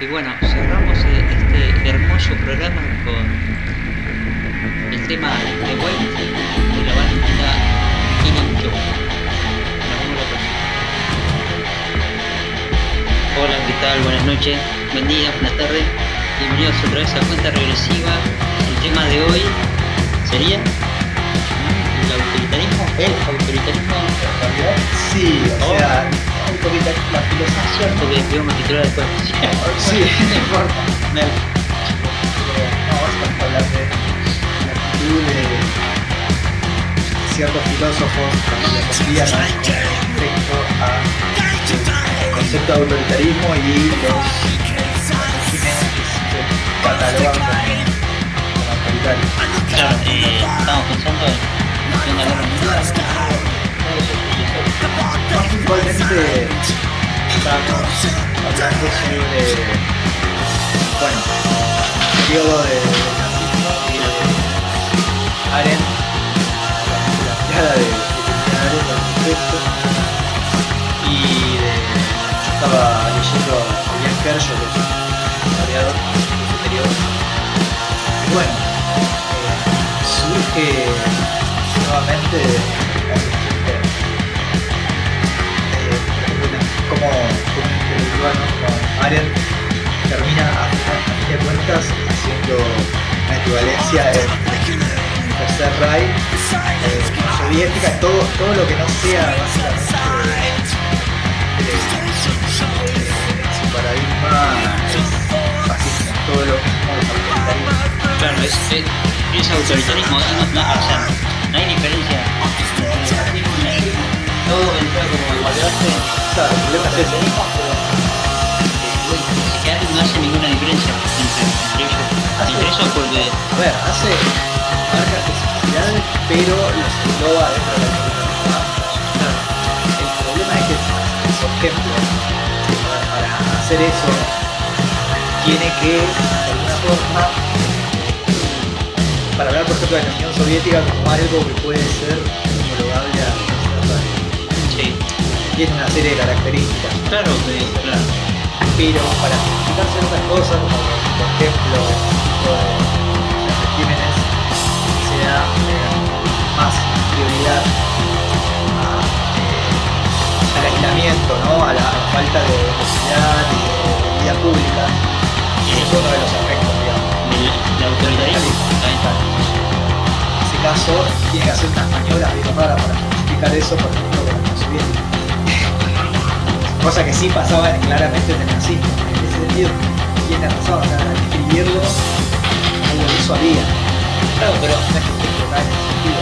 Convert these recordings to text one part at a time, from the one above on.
Y bueno, cerramos eh, este hermoso programa con el tema de White de la banda Killing. Hola, ¿qué tal? Buenas noches, buen día, buenas tardes. Bienvenidos otra vez a Cuenta Regresiva. El tema de hoy sería el autoritarismo. El autoritarismo. Sí, o sea, la filosofía. Cierto que veo una titular después. Sí, no importa. No, vamos a hablar de la actitud de ciertos filósofos la filosofía respecto al concepto de autoritarismo y los regímenes que catalogan como, como autoritarios. Claro, estamos pensando en en Segunda Guerra Mundial. Más puntualmente estamos hablando sobre bueno, el periodo de, nazismo y de Arendt, la mirada de, de al respecto, y de, yo estaba leyendo a William Kershaw, que es un historiador y bueno, eh, surge nuevamente la como, como Arendt termina a, fin de cuentas haciendo una equivalencia el tercer Reich, eh, soviética, todo, todo lo que no sea básicamente de, de- de su paradigma es todo lo mismo es autoritarismo. Claro, es, autoritarismo. no- no, o no hay diferencia el el. Todo vendrá como evaluarse. Claro, el problema es ese. Que no hace ninguna diferencia entre, ellos. Entre ellos porque A ver, hace marca especificidades, pero los engloba dentro de la comunidad. El problema es que, por ejemplo, para- para hacer eso, tiene que, de alguna forma, para hablar, por ejemplo, de la Unión Soviética como algo que puede ser tiene una serie de características claro que claro. pero para justificar ciertas cosas, como por ejemplo de los regímenes, se da eh, más prioridad a, eh, al aislamiento, ¿no? a, la, a la falta de velocidad y de vida pública. Y es uno de los aspectos, digamos. Del autoritarismo. En ese caso, tiene que hacer unas maniobras bien raras para justificar eso, por ejemplo, con la Unión. Cosa que sí pasaba claramente en el nazismo. En ese sentido, tiene razón, o sea, escribirlo, algo de eso había. Claro, pero No es que esté en ese sentido.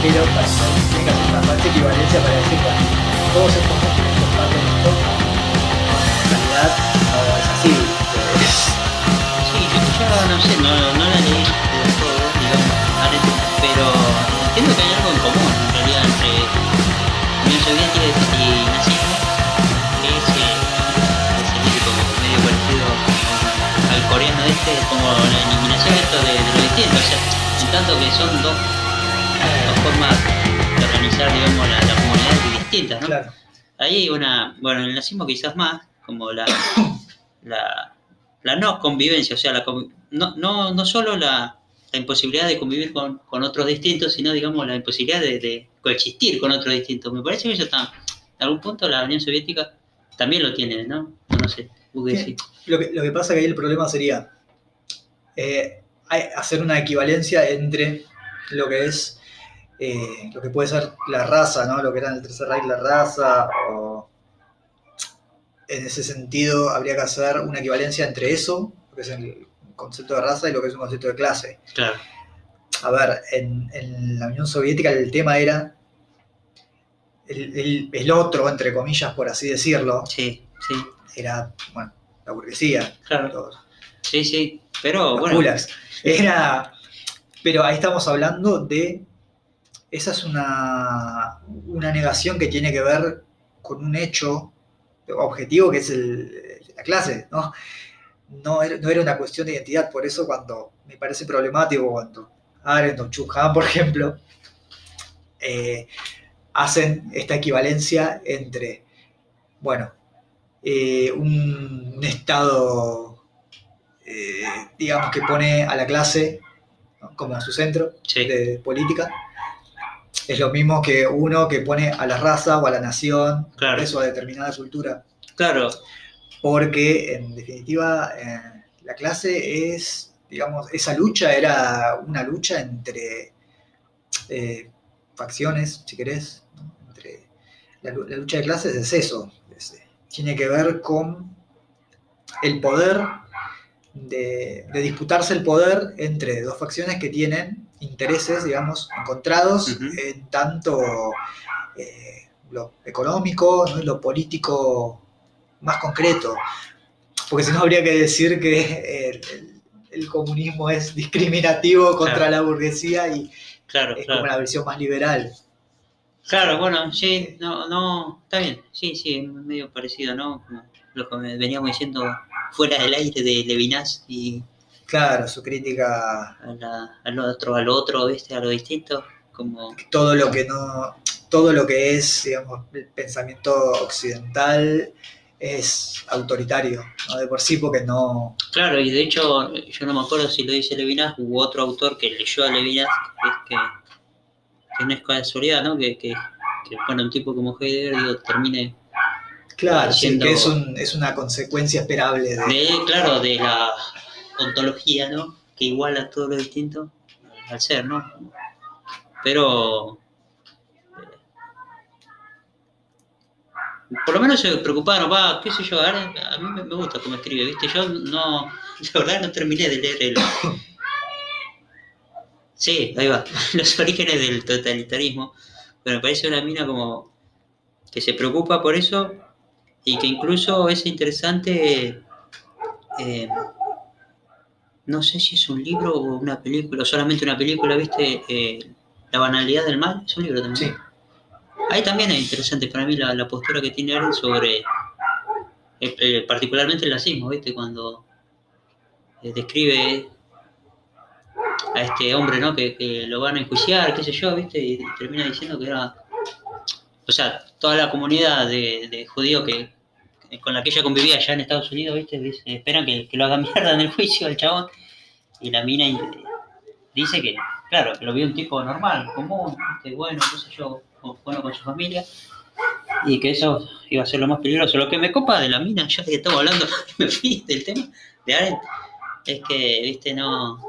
Pero para eso tiene que hacer una falsa equivalencia para decir, bueno, todos estos regímenes comparten esto, en realidad no es así. Sí, yo, yo no sé, no, no la leí de, de lo distinto, o sea, en tanto que son dos, dos formas de organizar, digamos, la, la comunidad distintas, ¿no? Claro. Ahí hay una, bueno, el nazismo quizás más, como la, la, la no convivencia, o sea, la, no, no, no solo la, la imposibilidad de convivir con, con otros distintos, sino, digamos, la imposibilidad de, de coexistir con otros distintos. Me parece que eso está, en algún punto la Unión Soviética también lo tiene, ¿no? No, no sé, ¿vos qué Sí. decís? Lo que, lo que pasa que ahí el problema sería eh, hacer una equivalencia entre lo que es eh, lo que puede ser la raza, ¿no? Lo que era en el Tercer Reich la raza, o en ese sentido habría que hacer una equivalencia entre eso, lo que es el concepto de raza, y lo que es un concepto de clase. Claro, A ver, en, en la Unión Soviética el tema era el, el- el otro, entre comillas, por así decirlo, sí, sí, era, bueno, la burguesía, claro, sí, sí, pero bueno, gulags. Era, pero ahí estamos hablando de, esa es una, una negación que tiene que ver con un hecho objetivo que es el- la clase, ¿no? No era, no era una cuestión de identidad, por eso cuando me parece problemático cuando Arendt o por ejemplo, eh, hacen esta equivalencia entre, bueno, eh, un, un Estado, eh, digamos, que pone a la clase ¿no? como a su centro Sí. de política. Es lo mismo que uno que pone a la raza o a la nación, Claro. eso a determinada cultura. Claro, Porque, en definitiva, eh, la clase es, digamos, esa lucha era una lucha entre eh, facciones, si querés. ¿no? Entre, la, lu- la lucha de clases es eso. es, tiene que ver con el poder, de, de disputarse el poder entre dos facciones que tienen intereses, digamos, encontrados en tanto eh, lo económico ¿no? lo político más concreto. Porque si no habría que decir que el, el- el comunismo es discriminativo contra Claro. la burguesía y claro, es claro. como la versión más liberal. Claro, bueno, sí, no, no, está bien, sí, sí, medio parecido, ¿no? Como lo que veníamos diciendo fuera del aire de Levinas y Claro, su crítica, a la- al otro, al otro, ¿viste? A lo distinto, como, todo lo que no, todo lo que es, digamos, el pensamiento occidental es autoritario, ¿no? de por sí, porque no, claro, y de hecho, yo no me acuerdo si lo dice Levinas u otro autor que leyó a Levinas, que es que, que no es casualidad, ¿no? Que, que, que bueno, un tipo como Heidegger, digo, termine claro, sí, Siendo- que es, un- es una consecuencia esperable de, de, claro, de la ontología, ¿no? Que iguala todo lo distinto al ser, ¿no? Pero eh, por lo menos se preocuparon, va, qué sé yo, a, mí me, me gusta cómo escribe, ¿viste? Yo no, la verdad no terminé de leer el... Sí, ahí va, los orígenes del totalitarismo, pero me parece una mina como que se preocupa por eso y que incluso es interesante, eh, no sé si es un libro o una película, o solamente una película, ¿viste? Eh, la banalidad del mal, es un libro también. Sí. Ahí también es interesante para mí la, la postura que tiene Arendt sobre, eh, particularmente el nazismo, ¿viste? Cuando describe a este hombre, ¿no? Que, que lo van a enjuiciar, qué sé yo, ¿viste? Y termina diciendo que era... O sea, toda la comunidad de, de judíos que, que- con la que ella convivía allá en Estados Unidos, ¿viste? Dice, esperan que, que lo haga mierda en el juicio al chabón. Y la mina dice que, claro, que lo vio un tipo normal, común, ¿viste? bueno, qué sé yo, bueno con su familia. Y que eso iba a ser lo más peligroso. Lo que me copa de la mina, ya que estamos hablando, me fui del tema de Arendt, es que, viste, no,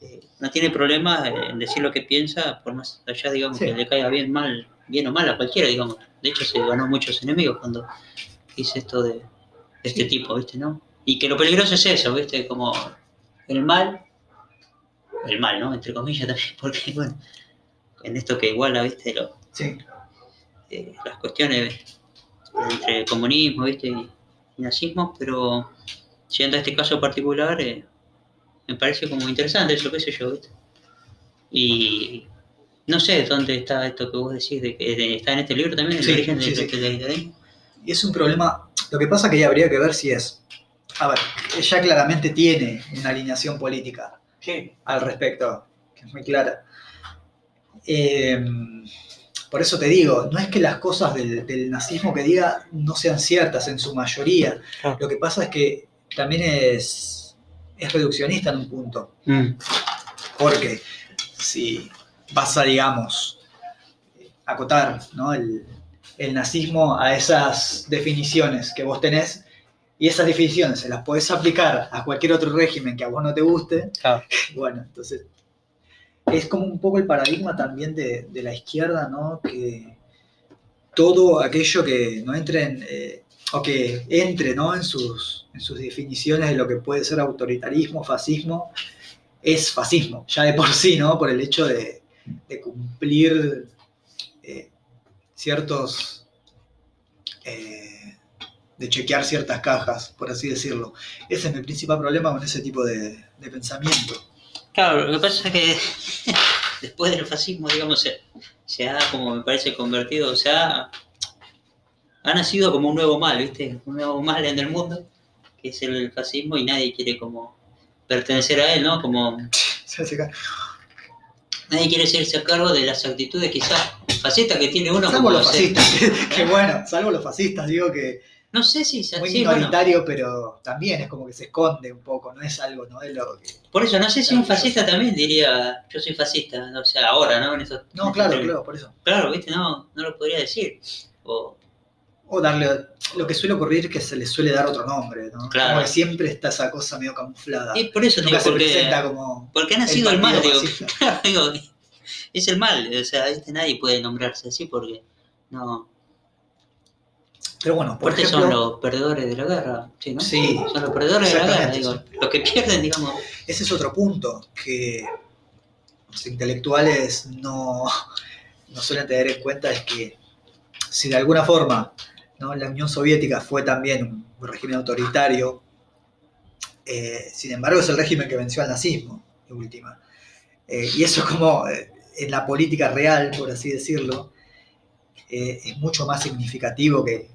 eh, no tiene problema en decir lo que piensa, por más allá, digamos, Sí. que le caiga bien mal, bien o mal a cualquiera, digamos. De hecho, se ganó muchos enemigos cuando hice esto de, de este tipo, ¿viste? ¿no? Y que lo peligroso es eso, ¿viste? Como el mal, el mal, ¿no? Entre comillas también, porque, bueno, en esto que iguala, ¿viste? Lo, Sí, eh, las cuestiones entre comunismo ¿viste? y, y nazismo, pero siendo este caso particular, eh, me parece como interesante eso, qué sé yo, ¿viste? Y no sé dónde está esto que vos decís, de que de- está en este libro también, el Sí, origen sí, del sí. y es un problema, lo que pasa que ya habría que ver si es, a ver, ella claramente tiene una alineación política al respecto, que es muy clara. Eh, por eso te digo, no es que las cosas del, del nazismo que diga no sean ciertas en su mayoría. Claro. Lo que pasa es que también es, es reduccionista en un punto. Mm, Porque si vas a, digamos, acotar ¿no? el, el nazismo a esas definiciones que vos tenés, y esas definiciones se las podés aplicar a cualquier otro régimen que a vos no te guste, bueno, entonces es como un poco el paradigma también de, de la izquierda, ¿no? Que todo aquello que no entre en, eh, o que entre ¿no? en, sus, en sus definiciones de lo que puede ser autoritarismo, fascismo, es fascismo, ya de por sí, ¿no? Por el hecho de, de cumplir eh, ciertos... eh, de chequear ciertas cajas, por así decirlo. Ese es mi principal problema con ese tipo de, de pensamiento. Claro, lo que pasa es que después del fascismo, digamos, se, se ha, como me parece, convertido, o sea, ha nacido como un nuevo mal, ¿viste? Un nuevo mal en el mundo, que es el fascismo, y nadie quiere como pertenecer a él, ¿no? Como Se hace ca- nadie quiere hacerse a cargo de las actitudes quizás fascistas que tiene uno Salvo como los fascistas, que bueno, salvo los fascistas, digo que No sé si muy sí, bueno, minoritario, pero también es como que se esconde un poco, no es algo, no es lo que... por eso no sé si un fascista también diría, yo soy fascista, o sea, ahora, ¿no? En No, claro, claro, por eso. Claro, viste, no, no lo podría decir. O, O darle, lo que suele ocurrir es que se le suele dar otro nombre, ¿no? Claro. Como que siempre está esa cosa medio camuflada. y por eso Nunca digo, se presenta como porque ha nacido el, mal, digo, fascista. claro, digo, es el mal, o sea, viste, nadie puede nombrarse así porque no, Pero bueno, por ejemplo, son los perdedores de la guerra, ¿sí, ¿no? Sí, son los perdedores de la guerra, digo, los que pierden, digamos, ese es otro punto que los intelectuales no, no suelen tener en cuenta, es que si de alguna forma la Unión Soviética fue también un régimen autoritario, eh, sin embargo es el régimen que venció al nazismo, de última. Eh, y eso es como eh, en la política real, por así decirlo, es mucho más significativo que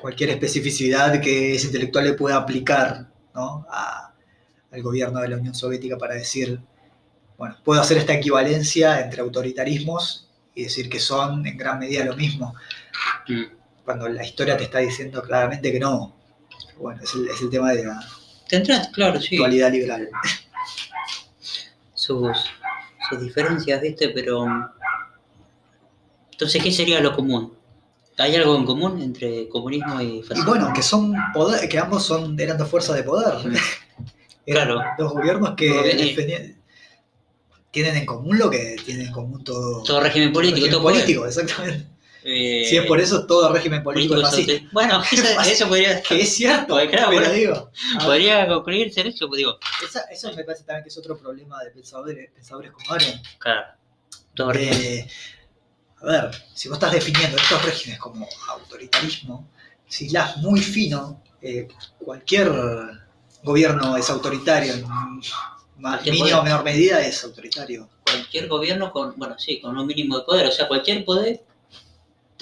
cualquier especificidad que ese intelectual le pueda aplicar al gobierno de la Unión Soviética para decir, bueno, puedo hacer esta equivalencia entre autoritarismos y decir que son en gran medida lo mismo, mm, cuando la historia te está diciendo claramente que no. Bueno, es el, es el tema de la tendrán, claro, sí, actualidad liberal. sus, sus diferencias, viste, pero entonces, ¿qué sería lo común? ¿Hay algo en común entre comunismo y Y fascismo? bueno, que son poder, que ambos son, eran dos fuerzas de poder. Eran Claro. dos gobiernos que defendían- tienen en común lo que tienen en común todo, todo régimen político, régimen todo poder. político, exactamente. Eh, Si es por eso, todo régimen político es fascista. Bueno, eso, eso podría, Que es cierto, Pues claro, pero por- digo, a ver, podría concluirse en eso, pues digo, esa- eso me parece también que es otro problema de pensadores, pensadores como Arendt. claro, todo. Eh, a ver, si vos estás definiendo estos regímenes como autoritarismo, si las muy fino, eh, cualquier gobierno es autoritario, en más mínima o menor medida es autoritario. cualquier gobierno con, bueno, sí, con un mínimo de poder, o sea, cualquier poder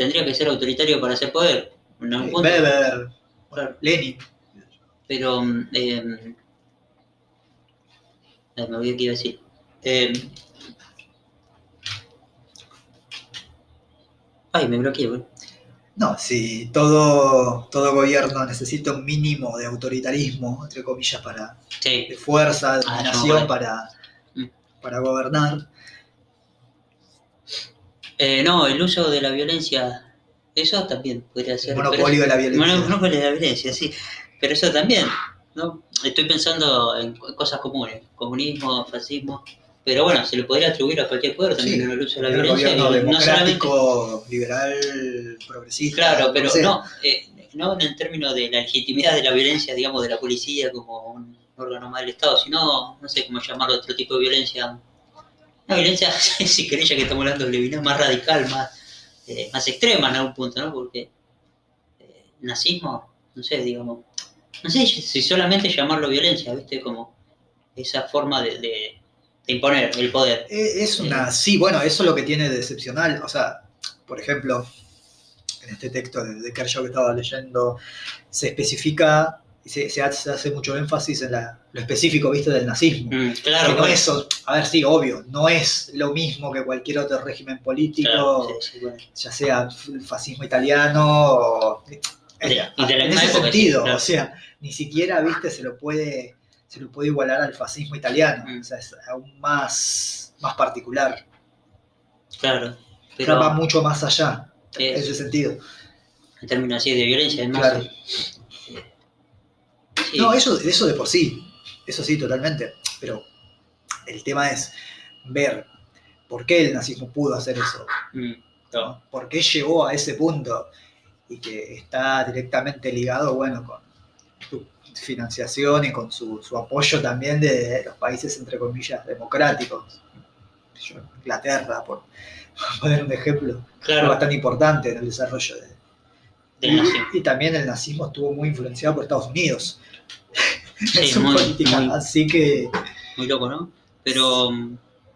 tendría que ser autoritario para ser poder, punto. Weber, Claro. Lenin, Pero, eh, ay, me olvidé qué iba a decir. Eh, ay, me bloqueé, güey. no, si todo, todo gobierno necesita un mínimo de autoritarismo, entre comillas, para Sí, de fuerza, de Ah, no, dominación para, Mm. para gobernar. Eh, no, el uso de la violencia, eso también podría ser. El monopolio de la violencia. mono- monopolio de la violencia, sí. Pero eso también, ¿no? Estoy pensando en co- cosas comunes, comunismo, fascismo. Pero bueno, se le podría atribuir a cualquier poder también Sí, el uso de la violencia. gobierno y no solamente- democrático, liberal, progresista. Claro, pero no, eh, no en el término de la legitimidad de la violencia, digamos, de la policía como un órgano más del Estado, sino, no sé cómo llamarlo, otro tipo de violencia. Una violencia, si querés, ya que estamos hablando de Levinas, más radical, más, eh, más extrema en algún punto, ¿no? Porque eh, nazismo, no sé, digamos, no sé si solamente llamarlo violencia, ¿viste? Como esa forma de, de- de imponer el poder. Eh, Es una, sí, bueno, eso es lo que tiene de excepcional. O sea, por ejemplo, en este texto de, de Kershaw que estaba leyendo, se especifica, se, se hace, mucho énfasis en la- lo específico, viste, del nazismo. Mm, Que no es, a ver, sí, obvio, no es lo mismo que cualquier otro régimen político, claro, sí, sí, bueno. ya sea el fascismo italiano o... De- y de la en ese sentido, claro. o sea, ni siquiera, viste, se lo puede, se lo puede igualar al fascismo italiano, Mm. o sea, es aún más, más particular, Claro, pero va mucho más allá, en es- ese sentido. en términos así de violencia, además. Claro. Sí, No, eso, eso de por sí, eso sí, totalmente, pero el tema es ver por qué el nazismo pudo hacer eso, mm, ¿no? ¿Por qué llegó a ese punto? Y que está directamente ligado, bueno, con su financiación y con su, su apoyo también de los países, entre comillas, democráticos. Yo, Inglaterra, por poner un ejemplo, fue bastante importante en el desarrollo de... del nazismo. Y, también el nazismo estuvo muy influenciado por Estados Unidos Sí, muy, política. muy- Así que muy loco, ¿no? Pero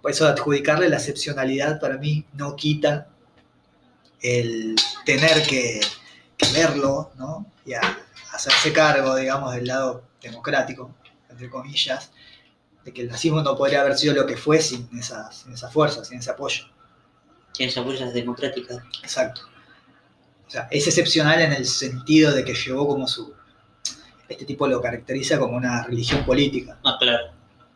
por eso adjudicarle la excepcionalidad para mí no quita el tener que, que verlo, ¿no? Y a- hacerse cargo, digamos, del lado democrático, entre comillas, de que el nazismo no podría haber sido lo que fue sin esa, sin esa fuerza, sin ese apoyo. tiene esas fuerzas democráticas. Exacto. O sea, es excepcional en el sentido de que llevó como su... Este tipo lo caracteriza como una religión política. Ah, claro.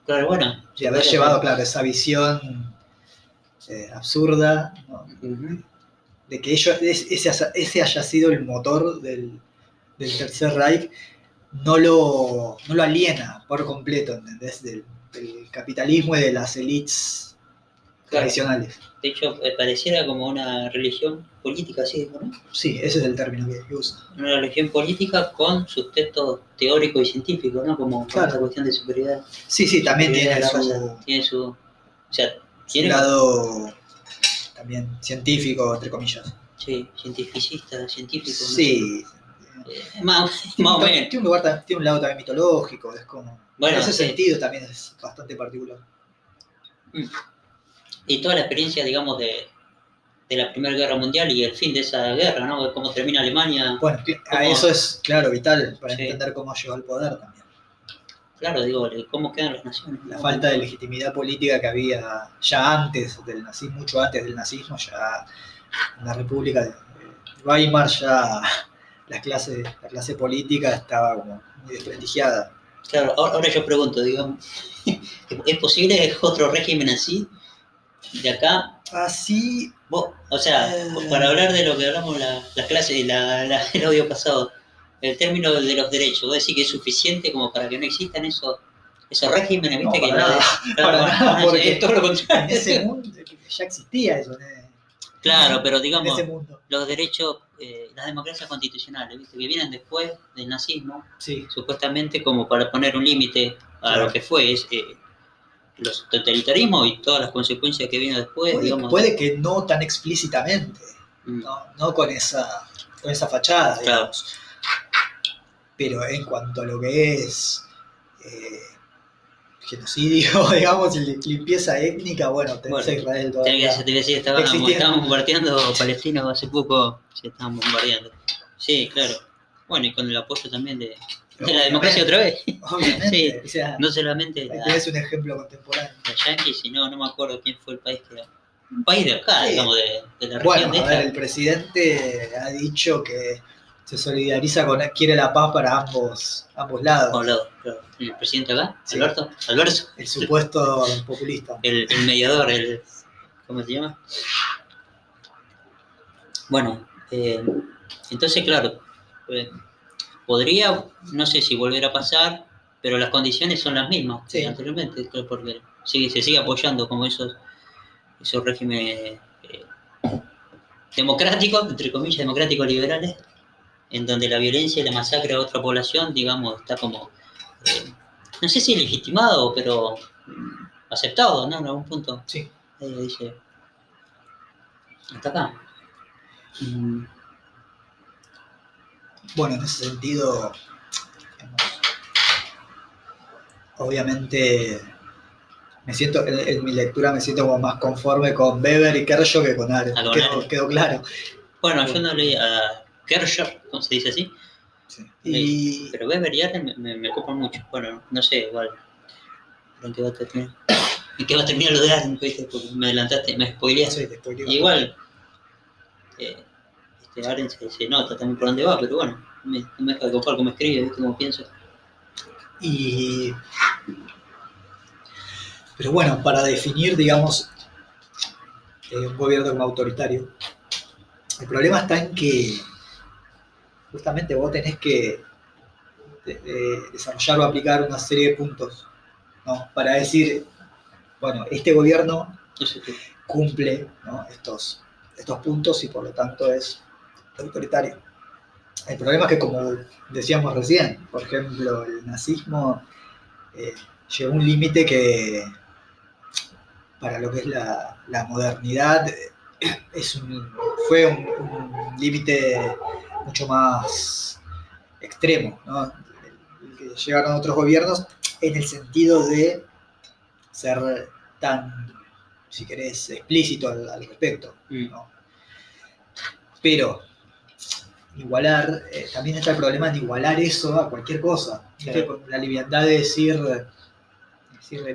Claro, bueno. Y haber llevado, claro, esa visión eh, absurda, de que ello- es- ese, haya- ese haya sido el motor del, del Tercer Reich, no lo, no lo aliena por completo, ¿entendés? Del, del capitalismo y de las Claro. Tradicionales. De hecho, eh, pareciera como una religión política, así, ¿no? Sí, ese es el término que, usa. Una religión política con sustento teórico y científico, ¿no? Como Claro. esa cuestión de superioridad. Sí, sí, también tiene su. Tiene su. O sea, tiene. lado también científico, entre comillas. Sí, cientificista, científico. no Sí. Eh, más, más o menos. Tiene un, lugar, tiene un lado también mitológico, es como... Bueno, en ese sí. sentido también es bastante particular. Y toda la experiencia, digamos, de, de la Primera Guerra Mundial y el fin de esa guerra, ¿no? De Cómo termina Alemania. Bueno, ¿Cómo? eso es, claro, vital para Sí. entender cómo llegó al poder también. Claro, digo, cómo quedan las naciones. La falta de legitimidad política que había ya antes del nazismo, mucho antes del nazismo, ya en la República de Weimar ya la clase, la clase política estaba como muy desprestigiada. Claro, ahora, ahora yo pregunto, digamos, ¿es posible otro régimen así? De acá, Así, vos, o sea, Eh. para hablar de lo que hablamos la, la clase, la, la- el audio pasado, el término de los derechos, ¿vos decís que es suficiente como para que no existan esos, esos regímenes? ¿Viste? No, que no- nada, claro, para bueno, nada, no, porque es todo lo en contrario. ese mundo ya existía eso, ¿eh? Claro, pero digamos, los derechos, eh, las democracias constitucionales, ¿viste? que vienen después del nazismo, Sí, supuestamente como para poner un límite a Claro. lo que fue es, eh, los totalitarismos y todas las consecuencias que vino después, puede, digamos. puede que no tan explícitamente, Mm, no, no con, esa, con esa fachada, Claro. digamos. Pero en cuanto a lo que es eh, genocidio, digamos, y limpieza étnica, bueno, tenés Bueno, a Israel todavía. estaban, Existieron. estaban bombardeando palestinos hace poco, se estaban bombardeando. Sí, claro. Bueno, y con el apoyo también de, de la democracia otra vez. Obviamente, Sí. o sea, No solamente la, tenés un ejemplo contemporáneo. los yanquis, sino no me acuerdo quién fue el país que era. Un país de acá, Sí. digamos, de, de la región Bueno, de a ver, el presidente ha dicho que se solidariza con, quiere la paz para ambos, ambos lados. Claro. El presidente acá, Sí. Alberto. Alberto. El supuesto populista. el, el mediador, el, ¿cómo se llama? Bueno, eh, entonces, claro, eh, podría, no sé si volver a pasar, pero las condiciones son las mismas Sí. que anteriormente, porque se sigue apoyando como esos, esos regímenes eh, democráticos, entre comillas, democráticos liberales, en donde la violencia y la masacre a otra población, digamos, está como, eh, no sé si legitimado, pero aceptado, ¿no? En algún punto. Sí. Ahí dice. Hasta acá. Mm, Bueno, en ese sentido, digamos, obviamente, me siento, en, en mi lectura me siento como más conforme con Weber y Kershaw que con Arendt. Quedó, Arendt. quedó claro. Bueno, yo no leí a Kershaw, ¿cómo se dice así? Y Pero Weber y Allen me, me, me copan mucho. Bueno, no sé, igual. ¿En qué va a terminar? ¿En qué va a terminar lo de. Porque me adelantaste, me spoileaste. sí, igual, eh, este Aren se, se nota también por dónde va, pero bueno, me, no me deja de copar cómo escribe, cómo piensa. Y, pero bueno, para definir, digamos, eh, un gobierno como autoritario, el problema está en que justamente vos tenés que de- de- desarrollar o aplicar una serie de puntos, ¿no? Para decir, bueno, este gobierno cumple estos, estos puntos y por lo tanto es autoritario. El problema es que, como decíamos recién, por ejemplo, el nazismo eh, llegó a un límite que para lo que es la, la modernidad eh, es un- fue un, un límite mucho más extremo, ¿no? El que llegaron otros gobiernos en el sentido de ser tan si querés, explícito al, al respecto. Mm. ¿no? Pero igualar, eh, también está el problema de igualar eso a cualquier cosa. ¿viste? Claro. Con la liviandad de decir,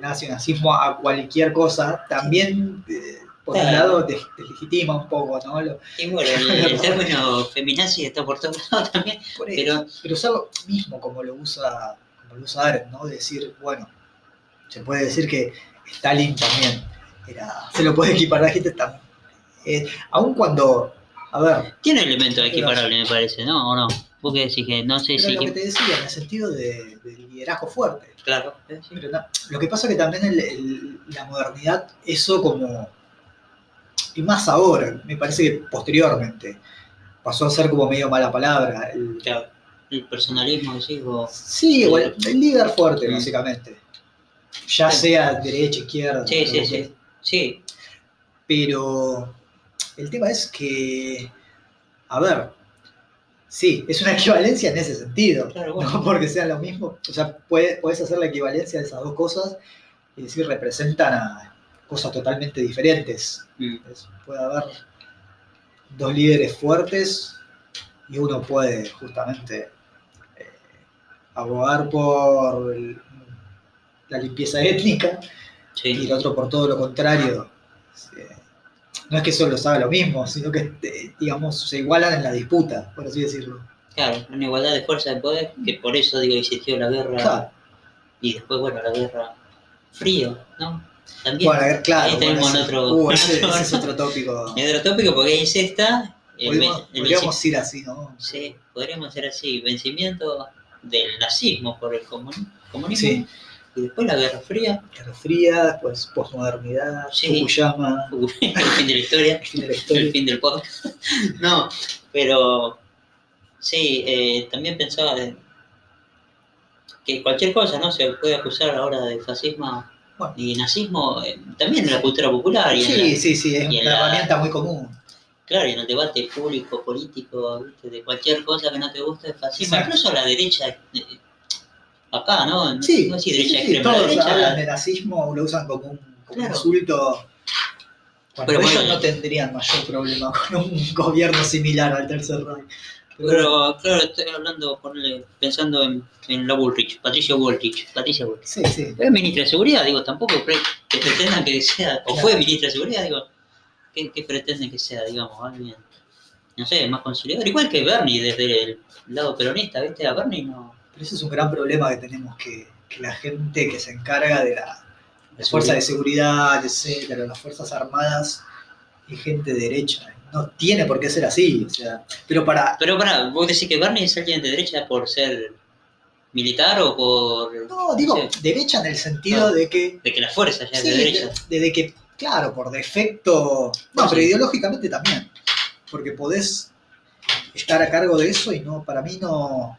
nazi nazismo a cualquier cosa, también eh, por un lado te, te legitima un poco, ¿no? Lo- Y bueno, el, el término feminazi está por todos lados también, pero pero usarlo mismo como lo usa, como lo usa Arendt, ¿no? Decir, bueno, se puede decir que Stalin también era, se lo puede equiparar a Hitler también. Eh, aun cuando, a ver, tiene elementos equiparables, me parece, ¿no? ¿O no? Vos qué decís que no sé pero si. lo que te decía, en el sentido de, de liderazgo fuerte. Claro. eh, sí. Pero no, lo que pasa que también el- el- la modernidad, eso como, y más ahora, me parece que posteriormente, pasó a ser como medio mala palabra. el- Claro. El personalismo, decís, o. sí, o el, el líder fuerte, Mm. básicamente. Ya Sí. sea derecha, izquierda. Sí, sí, sí. Sí, Pero el tema es que, a ver, sí, es una equivalencia en ese sentido. Claro, bueno. No porque sean lo mismo. O sea, puede- puedes hacer la equivalencia de esas dos cosas y decir representan a cosas totalmente diferentes. Mm. Es- puede haber dos líderes fuertes y uno puede justamente eh, abogar por el- la limpieza étnica y sí. el otro por todo lo contrario. Eh, No es que solo haga lo mismo, sino que, eh, digamos, se igualan en la disputa, por así decirlo. Claro, una igualdad de fuerza de poder, que por eso digo existió la guerra Claro. y después, bueno, la guerra frío, ¿no? También. Bueno, a ver, claro. Ahí tenemos bueno, ese- otro- uh, ese, ese es otro tópico. Otro tópico, porque ahí es esta. Podríamos, el podríamos ir así, ¿no? Sí, podríamos hacer así, vencimiento del nazismo por el comuni- comunismo Sí. Y después la Guerra Fría, Guerra Fría, después posmodernidad, Sí. Fukuyama, el fin de la historia, el fin de la el historia. fin del podcast. No, pero sí, eh, también pensaba de- que cualquier cosa no se puede acusar ahora de fascismo Bueno. y nazismo, eh, también en la cultura popular y en Sí, la- sí, sí, es una la- herramienta muy común. Claro, y en el debate público, político, ¿viste? de cualquier cosa que no te guste es fascismo, Exacto. incluso la derecha, eh, acá, ¿no? Sí, no derecha sí, extrema, todos derecha, hablan de nazismo, lo usan como un, como un Claro. insulto. Pero ellos bueno. no tendrían mayor problema con un gobierno similar al Tercer Reich. Pero pero claro, estoy hablando, ponele, pensando en, en la Bullrich, Patricia Bullrich, Patricia Bullrich. sí, sí. Es ministra de Seguridad, digo, tampoco pretendan que sea, o Claro. fue ministra de Seguridad, digo, ¿qué, qué pretenden que sea, digamos, alguien, no sé, más conciliador? Igual que Bernie, desde el lado peronista, ¿viste? A Bernie no... Pero ese es un gran problema que tenemos, que, que la gente que se encarga de la fuerza de seguridad, etcétera, las fuerzas armadas, es gente derecha. No tiene por qué ser así. O sea, pero para. Pero pará, vos decís que Bernie es alguien de derecha por ser militar o por... No, digo, sé, derecha en el sentido No. de que. de que la fuerza ya es de derecha. de- que, claro, por defecto. No, pero ideológicamente también. Porque podés estar a cargo de eso y no, para mí no.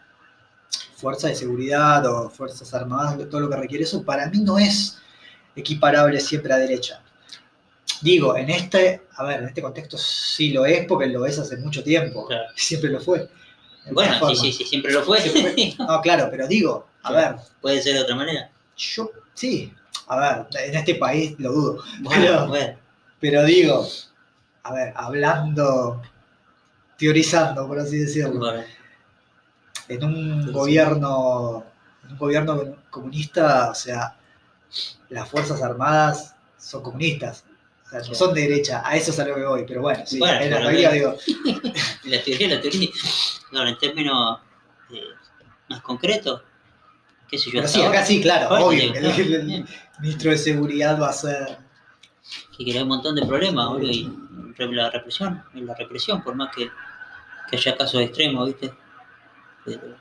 Fuerza de seguridad o fuerzas armadas, todo lo que requiere eso, para mí no es equiparable siempre a derecha. Digo, en este, a ver, en este contexto sí lo es porque lo es hace mucho tiempo. Claro. Siempre lo fue. Bueno, sí, sí, sí, siempre lo fue. No, claro, pero digo, a ver, Puede ser de otra manera. yo, sí, a ver, en este país lo dudo. Bueno, Pero- bueno. Pero digo, a ver, hablando, teorizando, por así decirlo, bueno. En un gobierno, en un gobierno comunista, o sea, las fuerzas armadas son comunistas. O sea, no son de derecha, a eso es a lo que voy, pero bueno, sí, Bueno, en la teoría digo, La teoría, la teoría. En términos eh, más concretos, qué sé yo, pero hasta sí, ahora, acá sí, claro, obvio, claro, el, ministro de seguridad va a ser, que crea un montón de problemas, boludo, y la represión, y la represión, por más que, que haya casos extremos, ¿viste? Pero,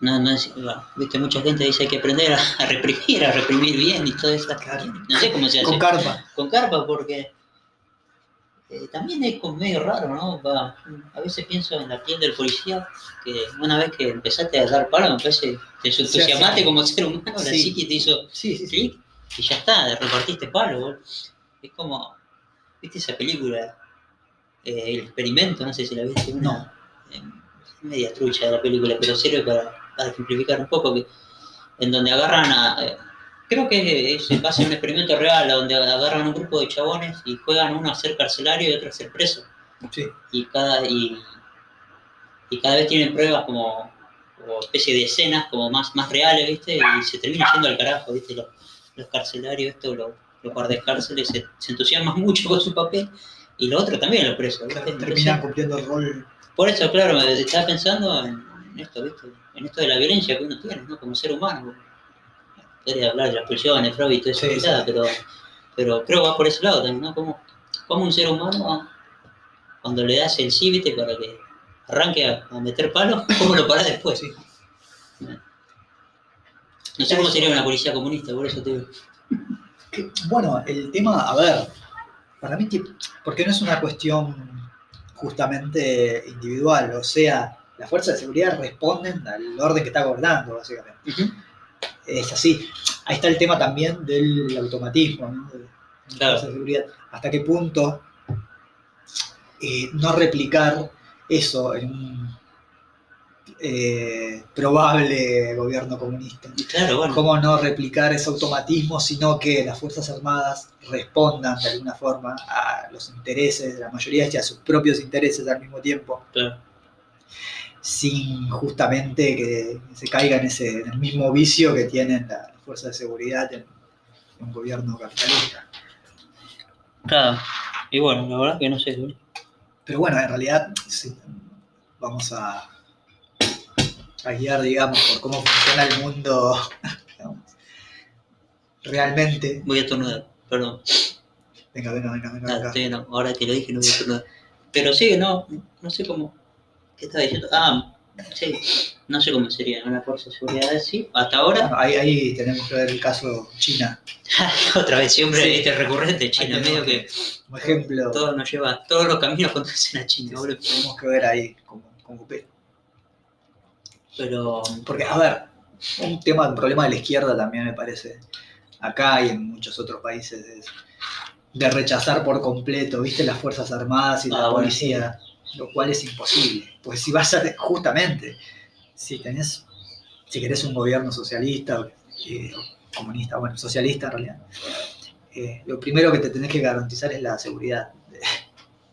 no, no es, bueno, ¿viste? Mucha gente dice que hay que aprender a, a reprimir, a reprimir bien y todo eso. No sé cómo se hace. con carpa. con carpa porque eh, también es como medio raro, ¿no? Va, a veces pienso en la piel del policía, que una vez que empezaste a dar palo, me parece, te entusiasmaste sí. como ser humano, la Sí. psique te hizo Sí, sí, sí. clic y ya está, repartiste palo. boludo. Es como, ¿viste esa película? Eh, el experimento, no sé si la viste. Una, No. Media trucha la película, pero sirve para, para ejemplificar un poco, que, en donde agarran a... eh, creo que es en base a un experimento real, donde agarran un grupo de chabones y juegan uno a ser carcelario y otro a ser preso. Sí. Y cada, y, y cada vez tienen pruebas como, como especie de escenas como más, más reales, ¿viste? Y se termina yendo al carajo, ¿viste? Los, los carcelarios, esto, lo, los guardias cárceles se, se entusiasman mucho con su papel y lo otro también los presos. Entonces, Terminan cumpliendo el rol. Por eso, claro, estaba pensando en esto, ¿viste? En esto de la violencia que uno tiene, ¿no? Como ser humano. Podría hablar de las pulsiones, Freud y todo eso, Sí, pero, pero creo que va por ese lado también, ¿no? Como, como un ser humano, cuando le das el ¿viste? Para que arranque a, a meter palos, ¿cómo lo parás después? Sí. No sé cómo sería una policía comunista, por eso te digo. Bueno, el tema, a ver, para mí, que- porque no es una cuestión justamente individual, o sea, las fuerzas de seguridad responden al orden que está gobernando, básicamente. Es así. Ahí está el tema también del automatismo, ¿no? de las Claro. fuerzas de seguridad. ¿Hasta qué punto eh, no replicar eso en un eh, probable gobierno comunista? Y Claro, bueno. cómo no replicar ese automatismo, sino que las Fuerzas Armadas respondan de alguna forma a los intereses de la mayoría y a sus propios intereses al mismo tiempo, claro. sin justamente que se caiga en, ese, en el mismo vicio que tienen las fuerzas de seguridad en, en un gobierno capitalista. Claro. Y bueno, la verdad que no sé. Pero bueno, en realidad sí, vamos a, a guiar, digamos, por cómo funciona el mundo digamos, realmente. Voy a estornudar, perdón. Venga, venga, venga, venga. Ah, ahora que lo dije no voy a estornudar. Pero sí, no, no sé cómo. ¿Qué estaba diciendo? Ah, sí. No sé cómo sería una fuerza de seguridad así. Hasta ahora, Bueno, ahí, ahí tenemos que ver el caso China. otra vez siempre Sí. este recurrente China, medio que Como ejemplo, todo nos lleva, todos los caminos conducen a China, boludo. tenemos que ver ahí cómo opera. Pero Porque, a ver, un tema, un problema de la izquierda también me parece, acá y en muchos otros países, es de rechazar por completo, viste, las Fuerzas Armadas y la Ah, bueno, policía, lo cual es imposible. Pues si vas a, justamente, si tenés, si querés un gobierno socialista eh, comunista, bueno, socialista en realidad, eh, lo primero que te tenés que garantizar es la seguridad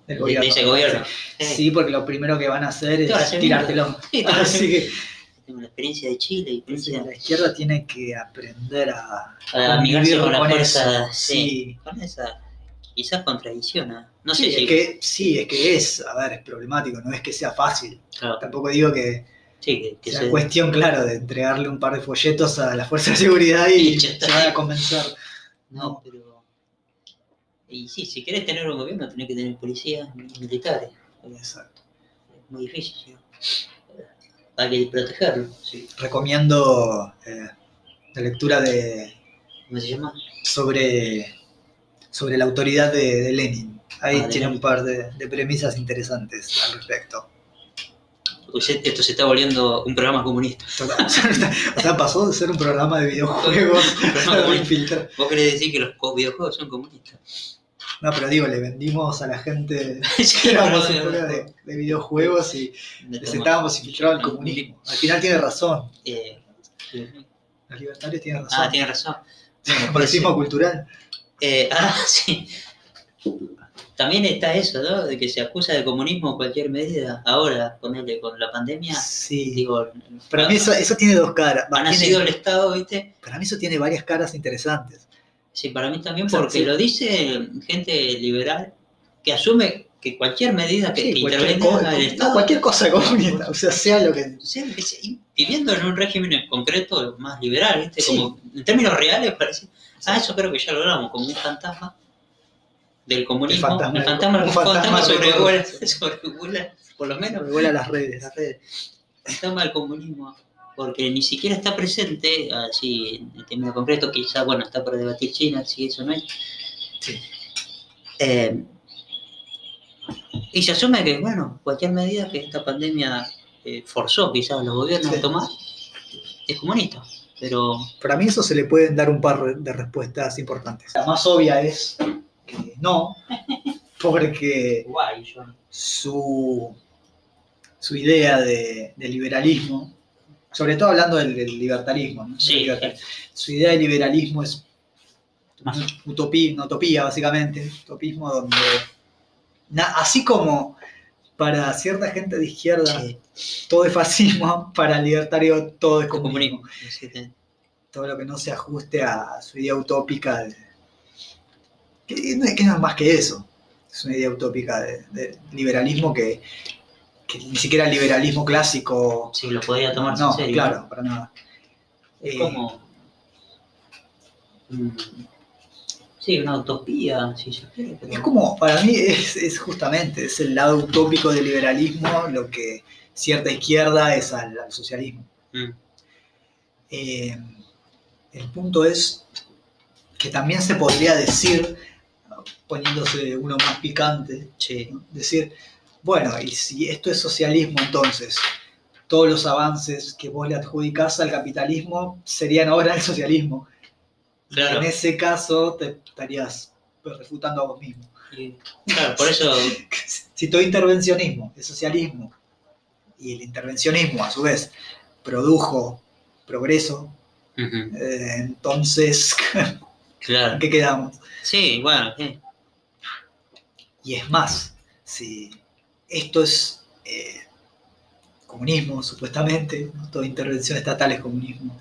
del de, gobierno. de ese gobierno. Sí, porque lo primero que van a hacer a es tirártelo. Sí, Así que Tengo la experiencia de Chile Sí, experiencia la izquierda tiene que aprender a, a amigarse con la eso. fuerza, Sí, con esa quizás contradicción. ¿ah? No sé Sí, si es que, sí, es que es, a ver, es problemático, no es que sea fácil. claro, Tampoco digo que sí, que, que sea se- cuestión, claro, de entregarle un par de folletos a la fuerza de seguridad y se van a convencer. No, pero. Y sí, si querés tener un gobierno, tenés que tener policías militares. Exacto. Es muy difícil, ¿sí? Hay que protegerlo. Sí. Recomiendo eh, la lectura de, ¿Cómo se llama? sobre, sobre la autoridad de, de Lenin. Ahí Ah, tiene Lenin. un par de, de premisas interesantes al respecto. Esto se está volviendo un programa comunista. o sea, pasó de ser un programa de videojuegos programa. Vos querés decir que los videojuegos son comunistas. No, pero digo, le vendimos a la gente que éramos en fuera de, de videojuegos y les estábamos infiltrados al comunismo. Al final tiene razón. Eh. Los libertarios tienen razón. ah, tiene razón. El marxismo cultural. Eh, ah, sí. También está eso, ¿no? De que se acusa de comunismo cualquier medida. Ahora, ponerle con la pandemia, Sí. digo, Para mí eso, eso tiene dos caras. Ha nacido el Estado, ¿viste? para mí eso tiene varias caras interesantes. Sí, para mí también, O sea, porque sí. lo dice gente liberal que asume que cualquier medida que, Sí, que intervenga el no, Estado. cualquier cosa comunista, o sea, sea lo que... Viviendo en un régimen en concreto más liberal, ¿viste? Como en términos reales parece. Ah, eso creo que ya lo hablamos, como un fantasma del comunismo. El fantasma el fantasma, sobrevuela, sobrevuela, por lo menos, Me vuela las redes, las redes. el fantasma del comunismo. Porque ni siquiera está presente, así en el término concreto, quizá, bueno, está para debatir China, si eso no es. Sí. Eh, y se asume que, bueno, cualquier medida que esta pandemia eh, forzó quizás a los gobiernos Sí. a tomar es comunista. Pero Para mí eso se le pueden dar un par de respuestas importantes. La más obvia es que no, porque su, su idea de, de liberalismo, sobre todo hablando del, del libertarismo, ¿no? Sí, Libertar- su idea de liberalismo es Más. utopía, una utopía básicamente, utopismo donde, na- así como para cierta gente de izquierda sí, todo es fascismo, para el libertario todo es comunismo. Todo lo que no se ajuste a su idea utópica de, que no, es- que no es más que eso. Es una idea utópica de, de liberalismo que, que ni siquiera el liberalismo clásico. Sí, lo podría tomarse no, en serio. claro, para nada. Es Eh, como. mm, Sí, una utopía, si pero- Es como, para mí es, es justamente, es el lado utópico del liberalismo lo que cierta izquierda es al, al socialismo. Mm, Eh, el punto es que también se podría decir, poniéndose uno más picante, Sí, ¿no? decir, bueno, y si esto es socialismo, entonces todos los avances que vos le adjudicás al capitalismo serían ahora el socialismo. claro. En ese caso te estarías refutando a vos mismo. y- claro, por eso. Si todo intervencionismo es socialismo y el intervencionismo a su vez produjo progreso, eh, entonces, ¿en Claro. qué quedamos? Sí, bueno, sí. Y es más, si esto es eh, comunismo, supuestamente, ¿no? toda intervención estatal es comunismo,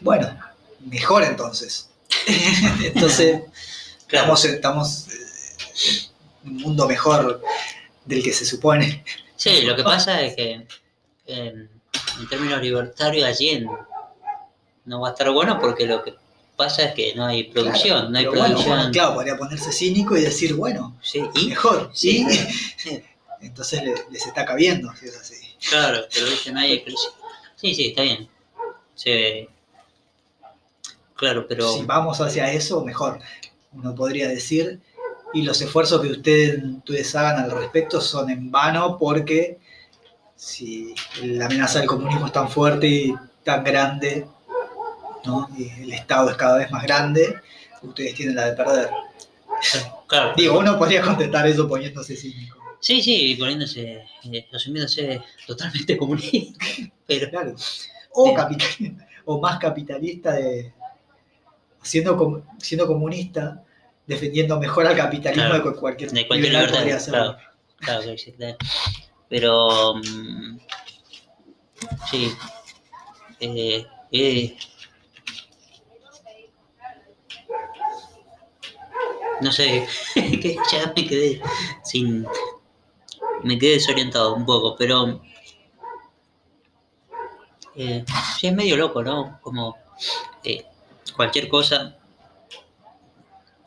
bueno, mejor entonces. entonces, Claro. estamos, estamos eh, en un mundo mejor del que se supone. Sí, lo que pasa es que en, en términos libertarios allí en- no va a estar bueno porque lo que pasa es que no hay producción, Claro, no hay bueno, producción. bueno, claro, podría ponerse cínico y decir, bueno, Sí, y mejor, Sí. Entonces le- les está cabiendo, si es así. claro, pero dice no hay crisis. Sí, sí, está bien. Sí. Claro, pero Si vamos hacia eso, mejor. Uno podría decir, y los esfuerzos que ustedes, ustedes hagan al respecto son en vano porque si la amenaza del comunismo es tan fuerte y tan grande, ¿no? y el Estado es cada vez más grande, ustedes tienen la de perder. claro. Digo, uno podría contestar eso poniéndose cínico. Sí, sí, poniéndose, eh, asumiéndose totalmente comunista. Pero Claro. O, capital- o más capitalista de siendo, siendo comunista, defendiendo mejor al capitalismo Claro. de cualquier, de cualquier libertad, podría hacerlo. claro. Claro. Pero mm, sí. Eh, eh, no sé, que ya me quedé sin. Me quedé desorientado un poco, pero. Eh, sí, es medio loco, ¿no? Como eh, cualquier cosa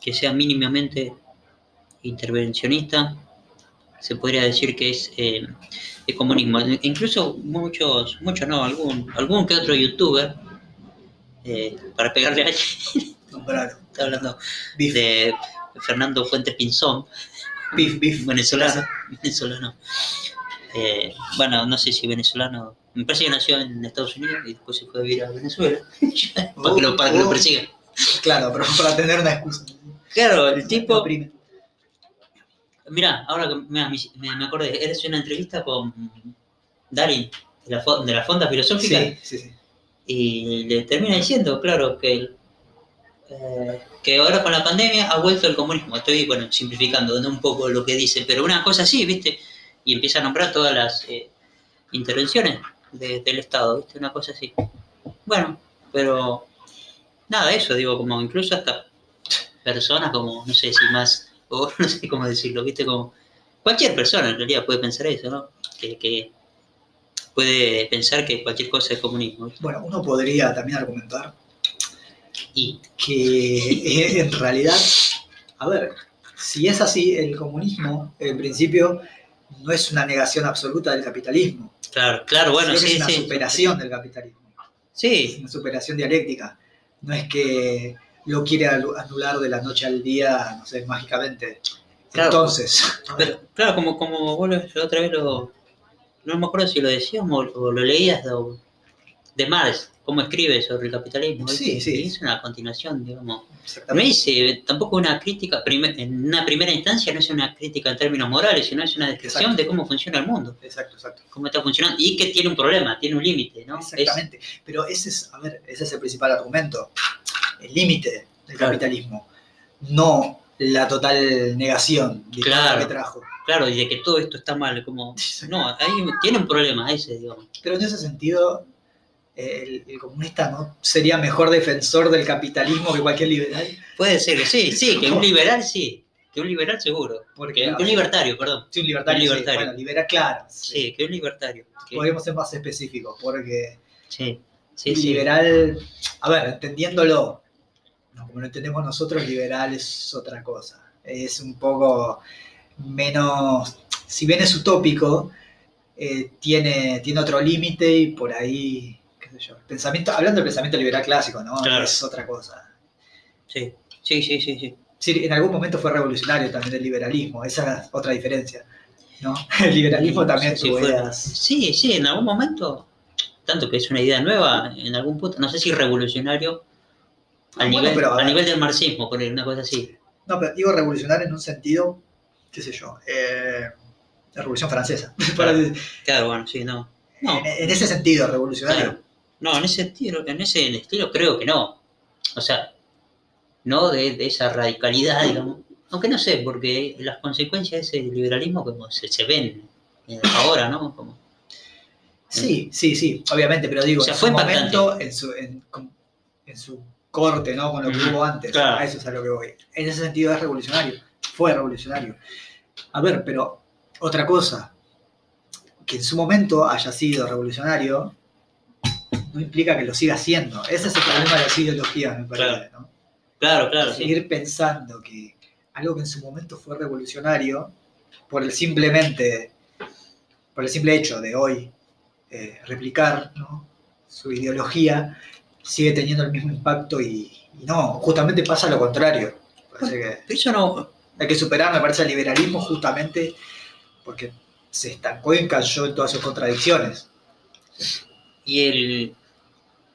que sea mínimamente intervencionista se podría decir que es eh, comunismo. Incluso muchos, muchos no, algún, algún que otro youtuber, eh, para pegarle a alguien, está hablando de Fernando Fuentes Pinzón, bif, bif. venezolano, venezolano. Eh, bueno, no sé si venezolano, me parece que nació en Estados Unidos y después se fue a vivir a Venezuela, para que lo, para que lo persigan. Claro, pero para tener una excusa. Claro, el tipo. Mirá, ahora que mirá, me, me acordé, eres una entrevista con Darin, de la, de la Fonda Filosófica, Sí, sí, sí. y le termina diciendo, claro, que, el- eh, que ahora con la pandemia ha vuelto el comunismo. Estoy, bueno, simplificando un poco lo que dice, pero una cosa así, ¿viste? Y empieza a nombrar todas las eh, intervenciones de- del Estado, ¿viste? Una cosa así. Bueno, pero nada, eso, digo, como incluso hasta personas como, no sé si más, o no sé cómo decirlo, ¿viste? Como cualquier persona en realidad puede pensar eso, ¿no? Que, que puede pensar que cualquier cosa es comunismo. ¿viste? Bueno, uno podría también argumentar Y que eh, en realidad, a ver, si es así, el comunismo, en principio, no es una negación absoluta del capitalismo. Claro, claro, bueno, sí, es una sí. superación del capitalismo. Es Sí, una superación dialéctica. No es que lo quiere anular de la noche al día, no sé, mágicamente. Claro. Entonces, pero, claro, como, como vos la otra vez lo. No me acuerdo si lo decíamos o lo leías de, de Marx, cómo escribe sobre el capitalismo. Sí, sí. Es una continuación, digamos. No exactamente. dice tampoco una crítica, en una primera instancia no es una crítica en términos morales, sino es una descripción Exacto. de cómo funciona el mundo, Exacto, exacto. cómo está funcionando y que tiene un problema, tiene un límite, ¿no? Es- Exactamente. Pero ese es, a ver, ese es el principal argumento. El límite del Claro. capitalismo. No la total negación de Claro. que trajo. claro, y de que todo esto está mal, como. No, ahí tiene un problema ese, digamos. Pero en ese sentido, el, el comunista no sería mejor defensor del capitalismo que cualquier liberal. Puede ser sí, sí, que un liberal sí. Que un liberal seguro. Porque Que un libertario, perdón. Sí, un libertario. Un sí. libertario. Bueno, liberal, claro. Sí, que un libertario. Que- Podríamos ser más específicos, porque Sí, sí, sí. liberal, a ver, entendiéndolo, no, como lo entendemos nosotros, liberal es otra cosa. Es un poco menos, si bien es utópico, eh, tiene, tiene otro límite y por ahí, sé yo, pensamiento, hablando del pensamiento liberal clásico, ¿no? Claro. Es otra cosa. Sí, sí, sí, sí. sí. Sí, en algún momento fue revolucionario también el liberalismo, esa es otra diferencia. ¿no? El liberalismo también Sí, tuvo fue- ideas- sí, sí, en algún momento, tanto que es una idea nueva, en algún punto, no sé si revolucionario, al, Bueno, nivel, pero, a nivel del marxismo, por una cosa así. No, pero digo revolucionario en un sentido, qué sé yo, eh, la Revolución Francesa. Claro, bueno, sí, no. No, en, en ese sentido, revolucionario. claro. No, en ese estilo, en ese estilo creo que no. O sea, no de, de esa radicalidad, digamos. Aunque no sé, porque las consecuencias de ese liberalismo como se, se ven ahora, ¿no? Como, Sí, sí, sí, obviamente, pero digo, O sea, en fue su impactante. momento, en su, en, su corte, ¿no? Con lo que hubo antes. claro. A eso es a lo que voy. En ese sentido es revolucionario. Fue revolucionario. A ver, pero otra cosa, que en su momento haya sido revolucionario, no implica que lo siga siendo. Ese es el problema de las ideologías, me parece, ¿no? claro, claro, sí. seguir pensando que algo que en su momento fue revolucionario, por el simplemente, por el simple hecho de hoy eh, replicar ¿no? su ideología, sigue teniendo el mismo impacto y, y no, justamente pasa lo contrario. Parece que no, hay que superar, me parece, el liberalismo justamente porque se estancó y cayó en todas sus contradicciones. ¿Y el,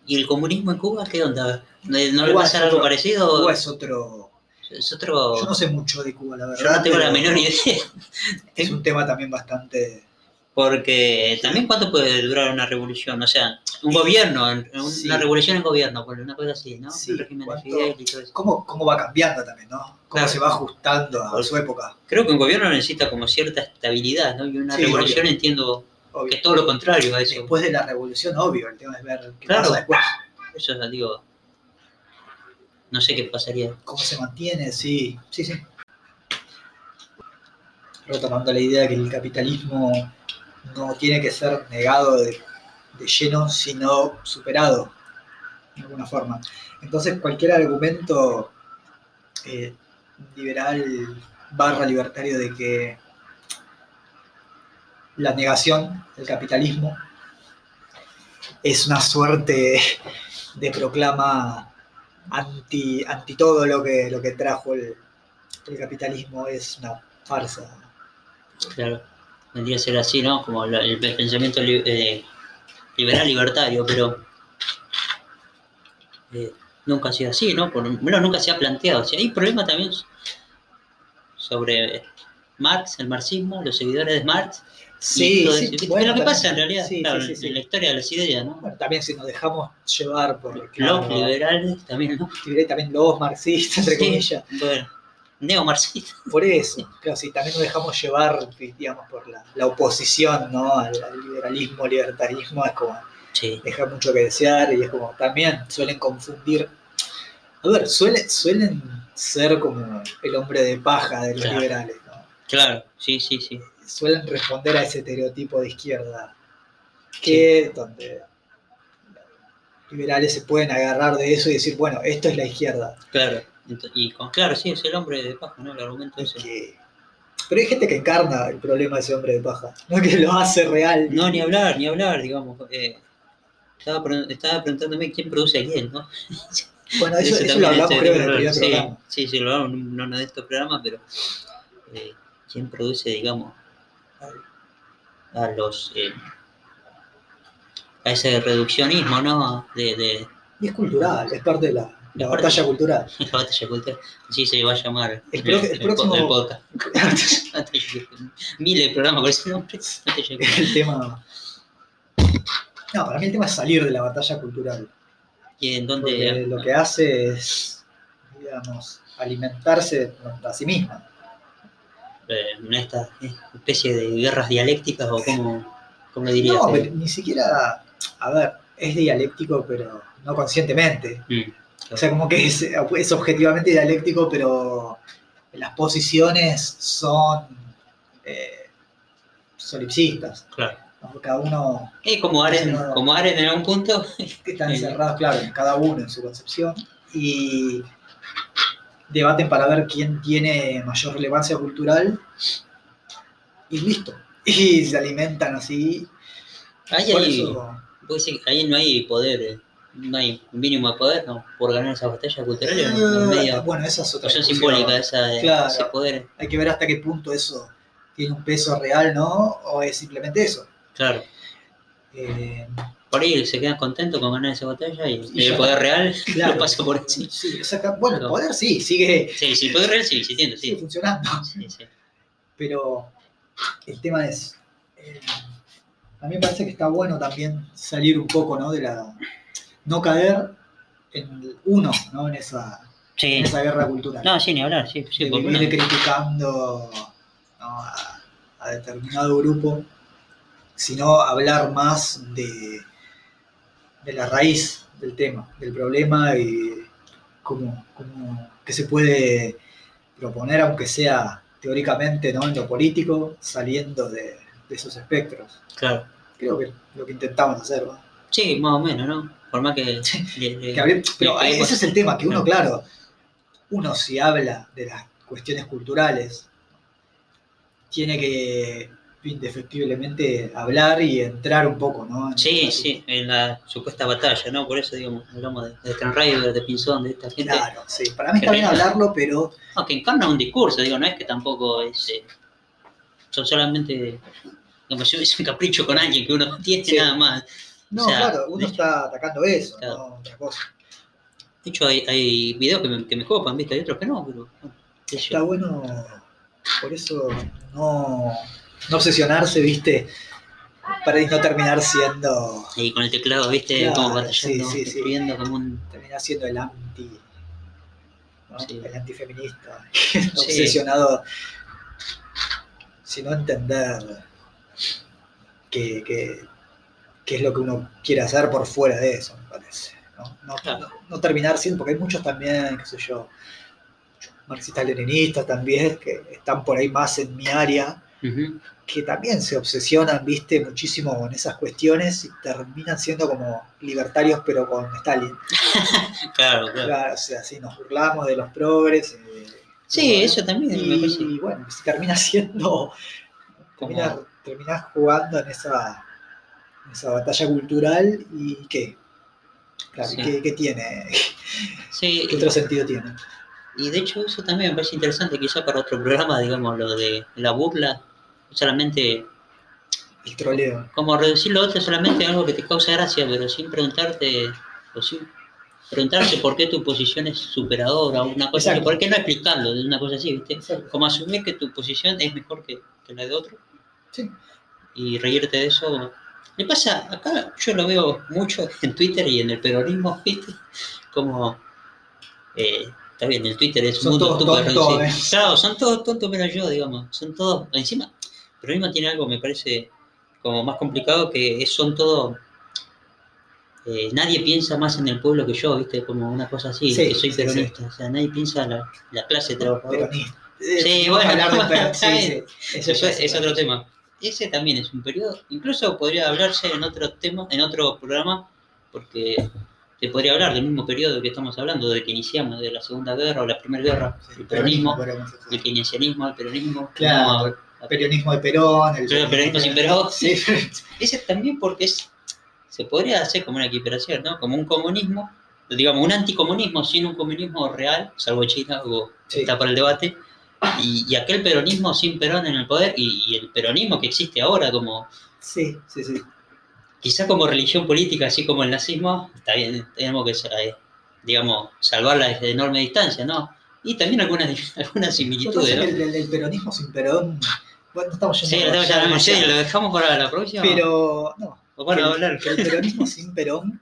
¿Y el comunismo en Cuba qué onda? ¿No, le es algo parecido? Cuba es otro... Es otro... Yo no sé mucho de Cuba, la verdad. yo no tengo la menor idea. Es un tema también bastante... Porque también cuánto puede durar una revolución, o sea, un gobierno, una revolución en gobierno, por una cosa así, ¿no? Sí, Un régimen de ¿cuánto- Fidel y todo eso. cómo, cómo va cambiando también, ¿no? Cómo Claro. se va ajustando a su época. Creo que un gobierno necesita como cierta estabilidad, ¿no? Y una revolución obvio. entiendo que es todo lo contrario a eso. Después de la revolución, obvio, el tema es ver qué Claro. pasa después. Eso es, digo, no sé qué pasaría. Cómo se mantiene, sí, sí, sí. Retomando la idea que el capitalismo no tiene que ser negado de, de lleno, sino superado, de alguna forma. Entonces, cualquier argumento eh, liberal barra libertario de que la negación del capitalismo es una suerte de proclama anti, todo lo que, lo que trajo el, capitalismo es una farsa. Claro, vendría a ser así, ¿no? Como el pensamiento eh, liberal libertario, pero eh, nunca ha sido así, ¿no? Por lo menos nunca se ha planteado. O hay problema también sobre Marx, el marxismo, los seguidores de Marx. Sí, sí. ¿Viste? bueno, lo que pasa en realidad, sí, claro, sí, sí, sí. en la historia de las ideas, ¿no? Bueno, también si nos dejamos llevar por Los claro, liberales también, ¿no? también los marxistas, entre comillas, Bueno, neomarxistas. por eso, claro, si también nos dejamos llevar, digamos, por la, la oposición, ¿no? Al, al liberalismo, libertarismo, es como deja mucho que desear y es como también suelen confundir. A ver, suele- suelen ser como el hombre de paja de los Claro. liberales, ¿no? claro, sí, sí, sí. Suelen responder a ese estereotipo de izquierda que donde liberales se pueden agarrar de eso y decir, bueno, esto es la izquierda. Claro, y con, claro, sí, es el hombre de paja, ¿no? El argumento ese. Que- Pero hay gente que encarna el problema de ese hombre de paja, no que lo hace real. No, ni hablar, ni hablar, digamos. eh, estaba, estaba preguntándome quién produce a quién, ¿no? Bueno, eso, eso lo hablamos es creo en el primer sí, programa. Sí, sí, lo hablamos en uno de estos programas, pero eh, quién produce, digamos, a los... eh, a ese reduccionismo, ¿no? De, de Y es cultural, es parte de la, la batalla de- cultural. la batalla cultural. Así se va a llamar El pro- el po- próximo- el podcast. Miles de programas con ese nombre. El tema. No, para mí el tema es salir de la batalla cultural. Y en Porque donde... lo que hace es, digamos, alimentarse a sí misma. Eh, en esta especie de guerras dialécticas o como, como dirías. No, eh, pero ni siquiera. A ver, es dialéctico, pero no conscientemente. Mm, O sea, como que es, es objetivamente dialéctico, pero las posiciones son eh, solipsistas. claro. Cada uno Y como Aren, como Aren en algún punto, están Sí. encerrados, claro, cada uno en su concepción. Y debaten para ver quién tiene mayor relevancia cultural. Y listo. Y se alimentan así. ahí, Por eso, ahí no hay poder, eh, no hay mínimo de poder ¿no? por ganar esas batallas culturales. eh, en medio, bueno, esa es otra simbólica esa, de- Claro. ese poder. Hay que ver hasta qué punto eso tiene un peso real, ¿no? O es simplemente eso. Claro. Eh, Por ahí se quedan contentos con ganar esa batalla y, Y el poder real claro. lo pasa por encima. Sí, exacta- Bueno, el poder sí, sigue, Sí, sí, el poder real sí, sí, entiendo, sigue sí. funcionando. Sí, sí. Pero el tema es. eh, a mí me parece que está bueno también salir un poco, ¿no? De la. No caer en uno, ¿no? En esa, Sí. en esa guerra cultural. No, sí, ni hablar, sí, sí, de vivir criticando ¿no? a, a determinado grupo, sino hablar más de, de la raíz del tema, del problema y cómo, cómo- qué se puede proponer, aunque sea teóricamente ¿no? en lo político, saliendo de, de esos espectros. Claro. Creo que es lo que intentamos hacer. ¿no? Sí, más o menos, ¿no? Por más que. Que pero ese es el tema, que uno, claro, uno si habla de las cuestiones culturales, tiene que indefectiblemente hablar y entrar un poco, ¿no? En Sí, el sí, en la supuesta batalla, ¿no? Por eso, digamos, hablamos de, de Raider, de Pinzón, de esta gente. Claro, sí. Para mí está bien hablarlo, pero No, que encarna un discurso, digo, no es que tampoco es. eh, son solamente. Digamos, es un capricho con alguien que uno tiene Sí. nada más. no, O sea, claro, uno está atacando eso, Claro. no otra cosa. De hecho, hay, hay videos que me, que me copan, ¿viste? Hay otros que no, pero. bueno, yo. Está bueno, por eso no, no obsesionarse, ¿viste? Para no terminar siendo, Y con el teclado, ¿viste? Claro, como batallando, sí, sí, sí. como un. terminar siendo el anti, el antifeminista, obsesionado, sino entender que, que- qué es lo que uno quiere hacer por fuera de eso, me parece. No, no, Claro. no- no terminar siendo, porque hay muchos también, qué sé yo, marxistas leninistas también, que están por ahí más en mi área, Que también se obsesionan, viste, muchísimo con esas cuestiones y terminan siendo como libertarios, pero con Stalin. Claro, claro. Claro, o sea, sí, nos burlamos de los progres. eh, Sí, bueno, eso también me y, parece. bueno, se termina siendo, termina, terminás jugando en esa, en esa batalla cultural y ¿qué? Claro, Sí. ¿qué, qué tiene? Sí, ¿Qué otro sentido tiene? Y de hecho eso también me parece interesante, quizá para otro programa, digamos, lo de la burla, solamente El troleo. como reducir lo otro solamente a algo que te causa gracia, pero sin preguntarte, o sin preguntarte por qué tu posición es superadora, o una cosa así, Exacto. por qué no explicarlo de una cosa así, ¿viste? Exacto. Como asumir que tu posición es mejor que, que la de otro Sí. y reírte de eso. Le pasa, acá yo lo veo mucho en Twitter y en el peronismo, ¿viste? Como, eh, está bien, el Twitter es un mundo. ¿eh? Claro, son todos tontos menos yo, digamos. Son todos, encima, el peronismo tiene algo, me parece, como más complicado, que son todos... eh, nadie piensa más en el pueblo que yo, ¿viste? Como una cosa así, Sí, que soy sí, peronista. O sea, nadie piensa en la, la clase trabajadora. Peronista. Sí, bueno, bien. sí, Eso ya es, es otro tema. Ese también es un periodo. Incluso podría hablarse en otro tema, en otro programa, porque se podría hablar del mismo periodo que estamos hablando, de que iniciamos, de la Segunda Guerra o la Primera Guerra, el peronismo, el keynesianismo, el peronismo. Claro. no, El peronismo de Perón. El peronismo sin Perón. Sí, ese también porque es, se podría hacer como una equiparación, ¿no? Como un comunismo, digamos, un anticomunismo sin un comunismo real, salvo China, o Sí. está para el debate, y, y aquel peronismo sin Perón en el poder, y, y el peronismo que existe ahora como, sí, sí, sí. quizá como religión política, así como el nazismo, está bien, tenemos que, eh, digamos, salvarla desde enorme distancia, ¿no? Y también algunas, algunas similitudes, ¿no? el, el- el peronismo sin Perón. Bueno, no estamos Sí, yendo lo, tengo ya demasiado. lo dejamos para la próxima. Pero, no. Bueno, que el- hablar. que el peronismo sin Perón.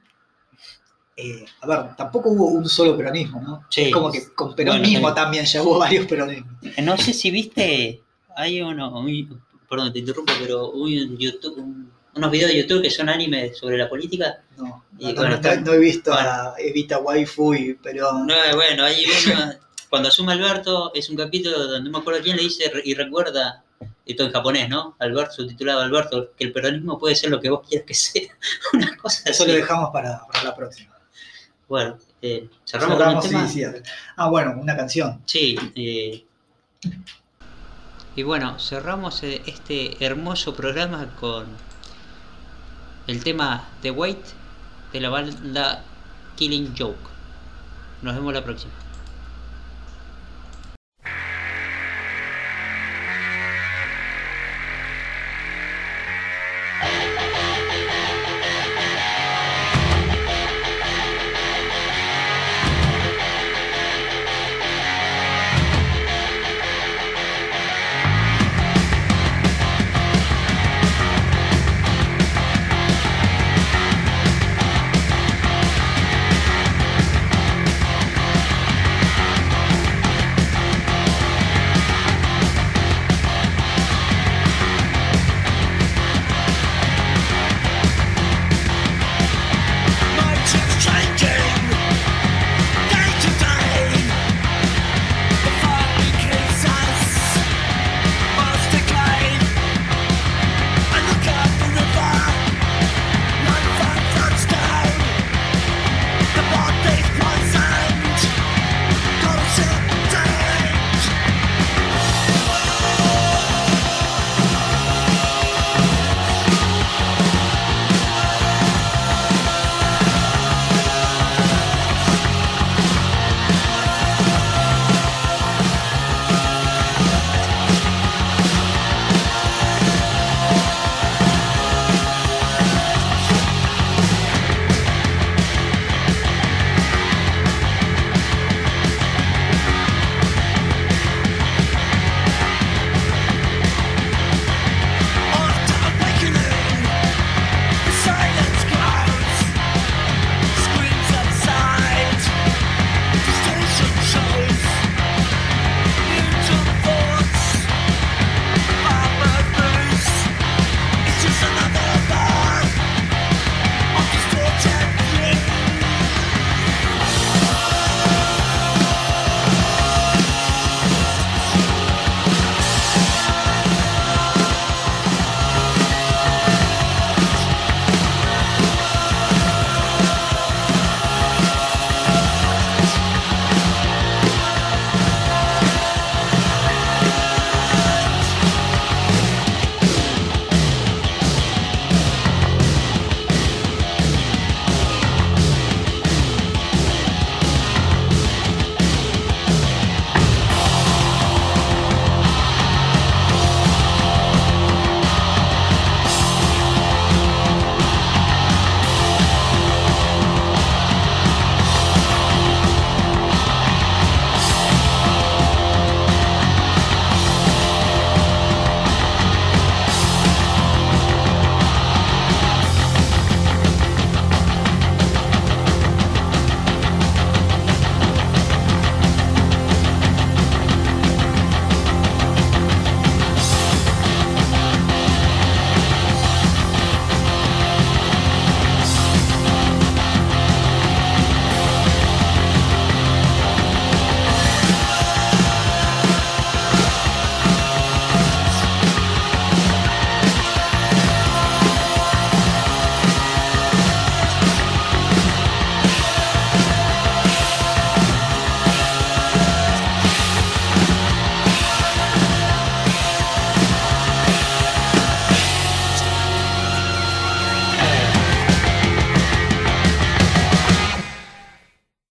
eh, a ver, tampoco hubo un solo peronismo, ¿no? Sí. Es como que con Perón Bueno, mismo también ya hubo varios peronismos. No sé si viste, hay uno, un- perdón, te interrumpo, pero un YouTube, un- unos videos de YouTube que son anime sobre la política. No, Y no, bueno, no- he visto bueno. a Evita Waifu y Perón. No, bueno, hay uno, cuando asume Alberto, es un capítulo donde no me acuerdo quién le dice y recuerda, esto en japonés, ¿no? Alberto, subtitulado Alberto, que el peronismo puede ser lo que vos quieras que sea. Una cosa Eso así. lo dejamos para, para la próxima. Bueno, eh, cerramos, Cerramos, con un tema. sí, sí. Ah, bueno, una canción. Sí, eh, y bueno, cerramos eh, este hermoso programa con el tema The Wait de la banda Killing Joke. Nos vemos la próxima.